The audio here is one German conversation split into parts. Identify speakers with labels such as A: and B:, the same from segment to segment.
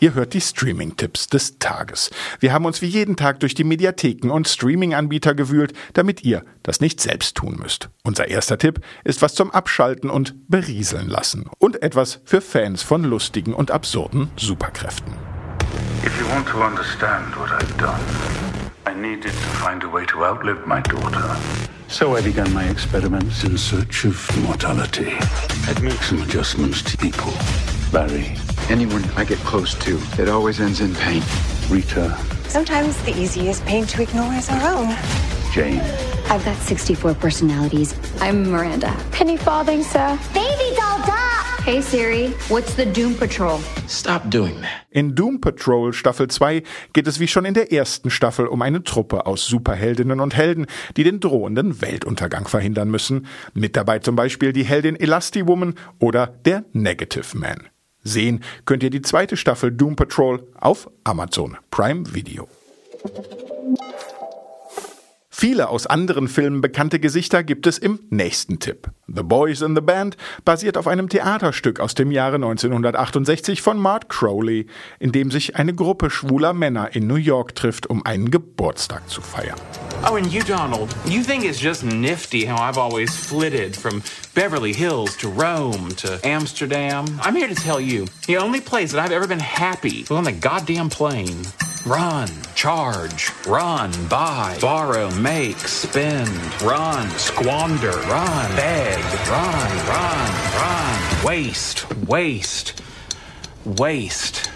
A: ihr hört die Streaming-Tipps des Tages. Wir haben uns wie jeden Tag durch die Mediatheken und Streaming-Anbieter gewühlt, damit ihr das nicht selbst tun müsst. Unser erster Tipp ist was zum Abschalten und Berieseln lassen und etwas für Fans von lustigen und absurden Superkräften.
B: If you want to understand what I've done, I needed to find a way to outlive my daughter. So I began my experiments in search of mortality. I'd make some adjustments to people. Barry,
C: Anyone I get close to, it always ends in pain.
B: Rita,
D: Sometimes the easiest pain to ignore is our own.
B: Jane.
E: I've got 64 personalities. I'm Miranda.
F: Penny Farthing, sir.
E: Baby doll duck! Hey Siri, what's the Doom Patrol?
C: Stop doing that.
A: In Doom Patrol Staffel 2 geht es wie schon in der ersten Staffel um eine Truppe aus Superheldinnen und Helden, die den drohenden Weltuntergang verhindern müssen. Mit dabei zum Beispiel die Heldin Elasti-Woman oder der Negative Man. Sehen könnt ihr die zweite Staffel Doom Patrol auf Amazon Prime Video. Viele aus anderen Filmen bekannte Gesichter gibt es im nächsten Tipp. The Boys in the Band basiert auf einem Theaterstück aus dem Jahre 1968 von Mark Crowley, in dem sich eine Gruppe schwuler Männer in New York trifft, um einen Geburtstag zu feiern.
G: Oh, and you, Donald, you think it's just nifty how I've always flitted from Beverly Hills to Rome to Amsterdam? I'm here to tell you the only place that I've ever been happy was on the goddamn plane. Run, charge, run, buy, borrow, make, spend, run, squander, run, beg, run, run, run, waste, waste, waste.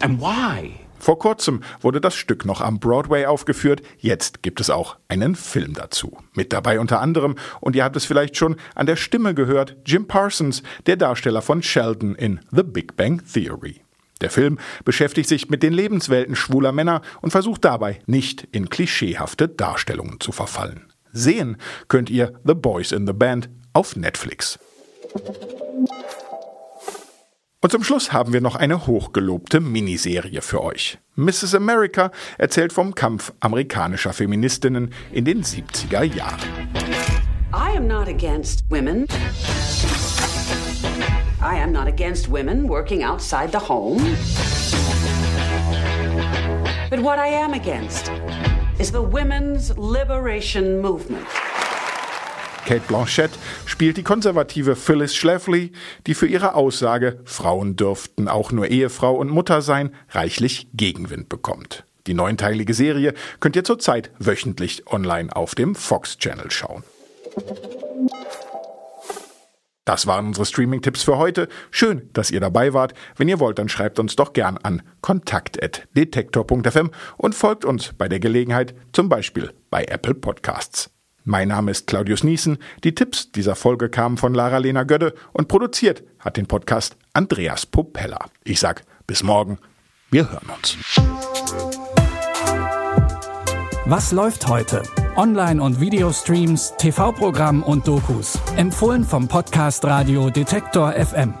G: And why?
A: Vor kurzem wurde das Stück noch am Broadway aufgeführt, jetzt gibt es auch einen Film dazu. Mit dabei unter anderem, und ihr habt es vielleicht schon an der Stimme gehört, Jim Parsons, der Darsteller von Sheldon in The Big Bang Theory. Der Film beschäftigt sich mit den Lebenswelten schwuler Männer und versucht dabei nicht in klischeehafte Darstellungen zu verfallen. Sehen könnt ihr The Boys in the Band auf Netflix. Und zum Schluss haben wir noch eine hochgelobte Miniserie für euch. Mrs. America erzählt vom Kampf amerikanischer Feministinnen in den 70er Jahren.
H: I am not against women. I am not against women working outside the home. But what I am against is the women's liberation movement.
A: Kate Blanchett spielt die konservative Phyllis Schlafly, die für ihre Aussage, Frauen dürften auch nur Ehefrau und Mutter sein, reichlich Gegenwind bekommt. Die neunteilige Serie könnt ihr zurzeit wöchentlich online auf dem Fox Channel schauen. Das waren unsere Streaming-Tipps für heute. Schön, dass ihr dabei wart. Wenn ihr wollt, dann schreibt uns doch gern an kontakt.detektor.fm und folgt uns bei der Gelegenheit, zum Beispiel bei Apple Podcasts. Mein Name ist Claudius Niesen. Die Tipps dieser Folge kamen von Lara-Lena Gödde und produziert hat den Podcast Andreas Popella. Ich sag bis morgen. Wir hören uns.
I: Was läuft heute? Online- und Videostreams, TV-Programm und Dokus. Empfohlen vom Podcast Radio Detektor FM.